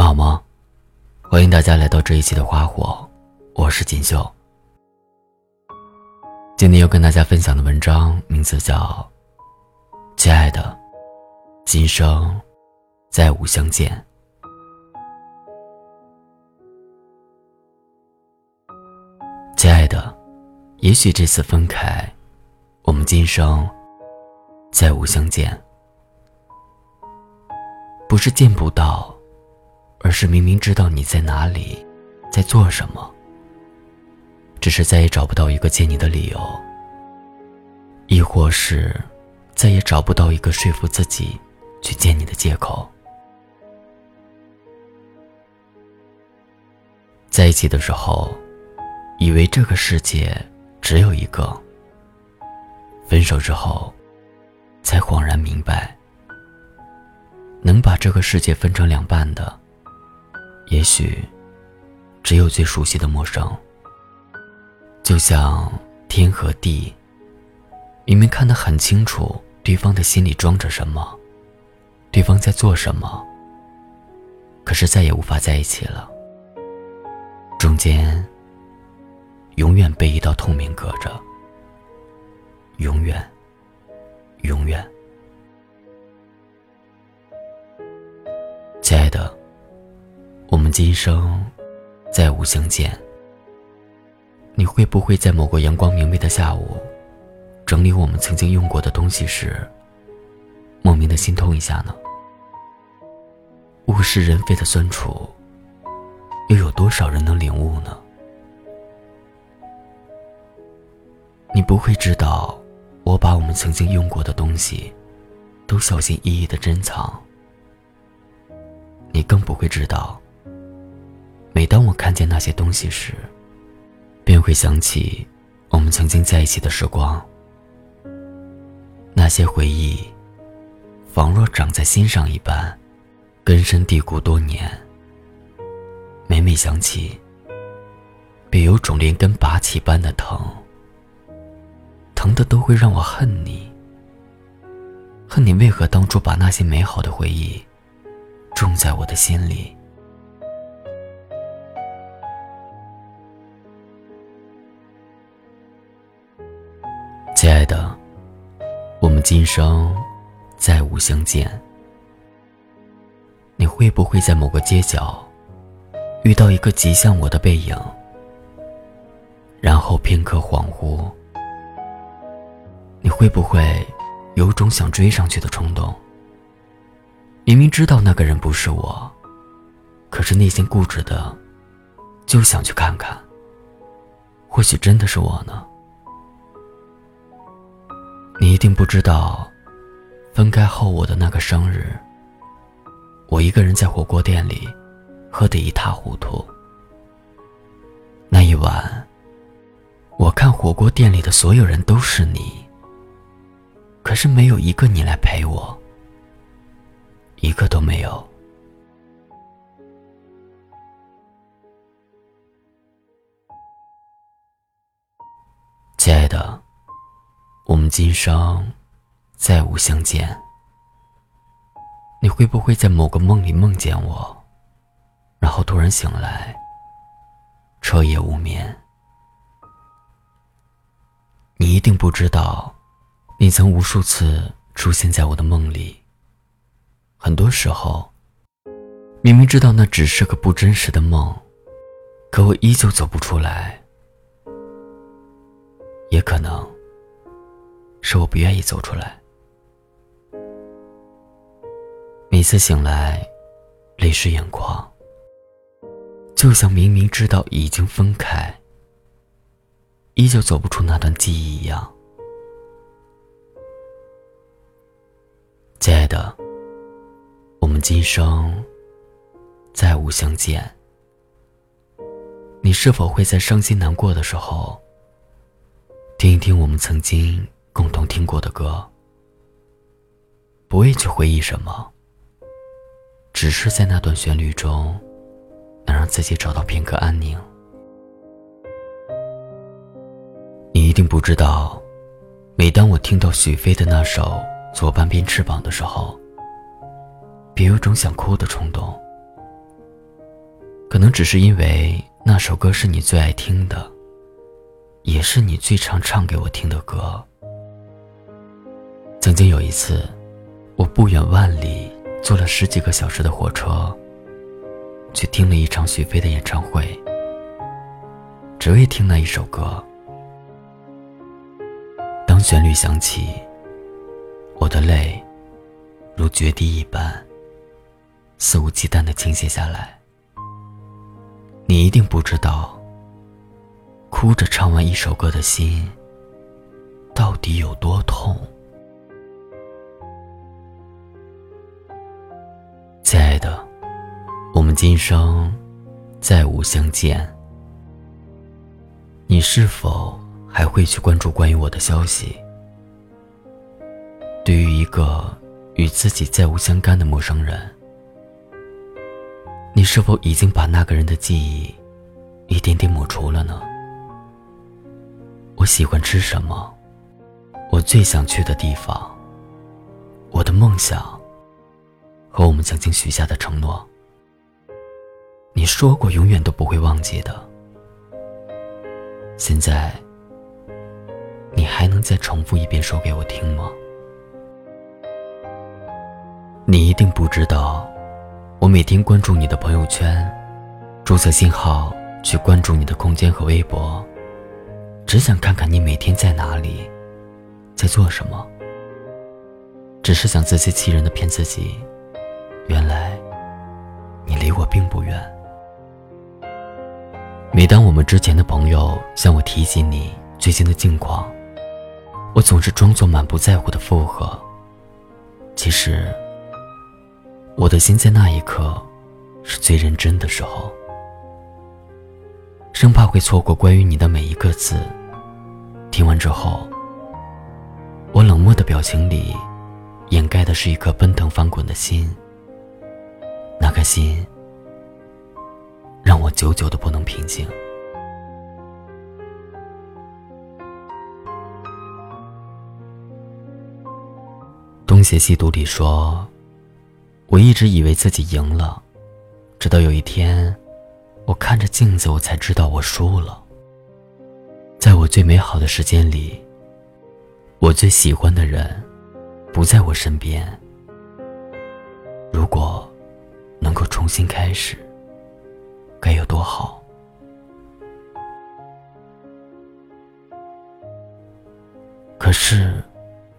们好吗？欢迎大家来到这一期的花火，我是锦绣。今天要跟大家分享的文章名字叫《亲爱的，今生再无相见》。亲爱的，也许这次分开，我们今生再无相见。不是见不到，而是明明知道你在哪里，在做什么，只是再也找不到一个见你的理由，亦或是再也找不到一个说服自己去见你的借口。在一起的时候，以为这个世界只有一个；分手之后，才恍然明白。能把这个世界分成两半的，也许只有最熟悉的陌生。就像天和地，明明看得很清楚，对方的心里装着什么，对方在做什么，可是再也无法在一起了。中间永远被一道透明隔着，永远，永远。亲爱的，我们今生再无相见。你会不会在某个阳光明媚的下午，整理我们曾经用过的东西时，莫名的心痛一下呢？物是人非的酸楚，又有多少人能领悟呢？你不会知道，我把我们曾经用过的东西，都小心翼翼的珍藏。你更不会知道，每当我看见那些东西时，便会想起我们曾经在一起的时光。那些回忆，仿若长在心上一般，根深蒂固多年。每每想起，便有种连根拔起般的疼，疼的都会让我恨你，恨你为何当初把那些美好的回忆。种在我的心里，亲爱的，我们今生再无相见。你会不会在某个街角遇到一个极像我的背影？然后片刻恍惚，你会不会有种想追上去的冲动？明明知道那个人不是我，可是内心固执的，就想去看看。或许真的是我呢。你一定不知道，分开后我的那个生日，我一个人在火锅店里，喝得一塌糊涂。那一晚，我看火锅店里的所有人都是你，可是没有一个你来陪我。一个都没有，亲爱的，我们今生再无相见。你会不会在某个梦里梦见我，然后突然醒来，彻夜无眠？你一定不知道，你曾无数次出现在我的梦里。很多时候，明明知道那只是个不真实的梦，可我依旧走不出来。也可能是我不愿意走出来。每次醒来，泪湿眼眶，就像明明知道已经分开，依旧走不出那段记忆一样。亲爱的。我们今生再无相见，你是否会在伤心难过的时候，听一听我们曾经共同听过的歌？不为去回忆什么，只是在那段旋律中，能让自己找到片刻安宁。你一定不知道，每当我听到许飞的那首《左半边翅膀》的时候。别有种想哭的冲动。可能只是因为那首歌是你最爱听的，也是你最常唱给我听的歌。曾经有一次，我不远万里坐了十几个小时的火车，去听了一场许飞的演唱会，只为听那一首歌。当旋律响起，我的泪如决堤一般，肆无忌惮的倾泻下来。你一定不知道，哭着唱完一首歌的心到底有多痛。亲爱的，我们今生再无相见，你是否还会去关注关于我的消息？对于一个与自己再无相干的陌生人。你是否已经把那个人的记忆一点点抹除了呢？我喜欢吃什么？我最想去的地方。我的梦想和我们曾经许下的承诺。你说过永远都不会忘记的。现在，你还能再重复一遍说给我听吗？你一定不知道。我每天关注你的朋友圈，注册新号去关注你的空间和微博，只想看看你每天在哪里，在做什么。只是想自欺欺人的骗自己，原来你离我并不远。每当我们之前的朋友向我提起你最近的近况，我总是装作满不在乎的附和，其实。我的心在那一刻是最认真的时候，生怕会错过关于你的每一个字。听完之后，我冷漠的表情里掩盖的是一颗奔腾翻滚的心。那颗心让我久久的不能平静。东邪西毒里说。我一直以为自己赢了，直到有一天，我看着镜子，我才知道我输了。在我最美好的时间里，我最喜欢的人不在我身边。如果能够重新开始，该有多好！可是，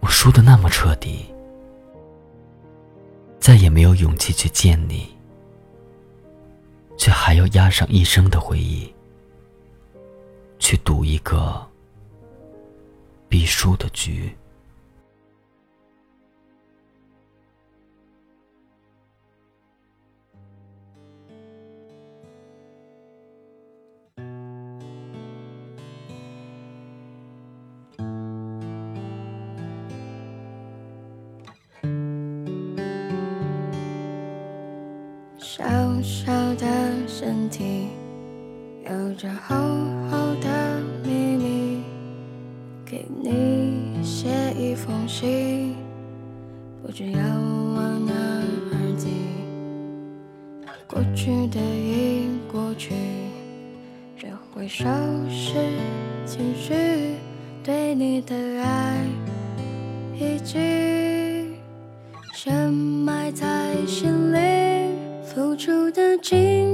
我输的那么彻底。再也没有勇气去见你，却还要押上一生的回忆，去赌一个必输的局。小的身体，有着厚厚的秘密。给你写一封信，不知要往哪儿寄。过去的已过去，这回收拾情绪，对你的爱已经深埋在心付出的青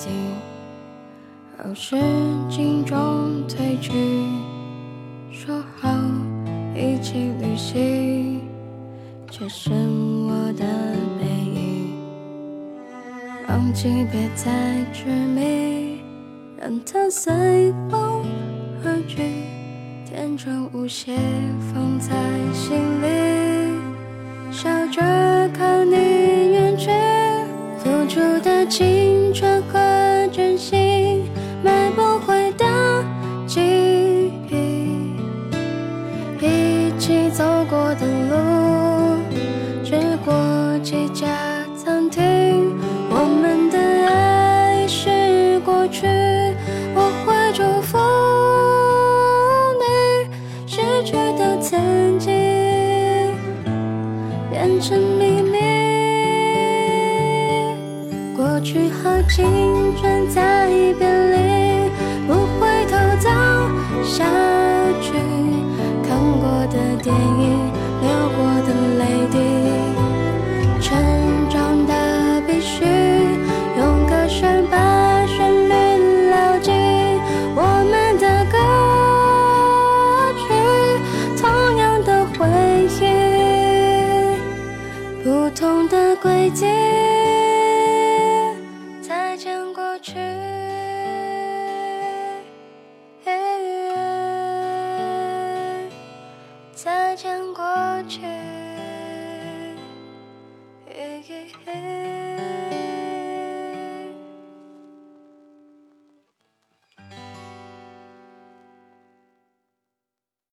美景，后视镜中褪去。说好一起旅行，却剩我的背影。忘记别再执迷，让它随风而去，天真无邪放在心里，笑着看你远去。付出的青去。我会祝福你，失去的曾经变成秘密。过去和青春在别离，不回头走下去。看过的电影，流过的泪滴，再见过去。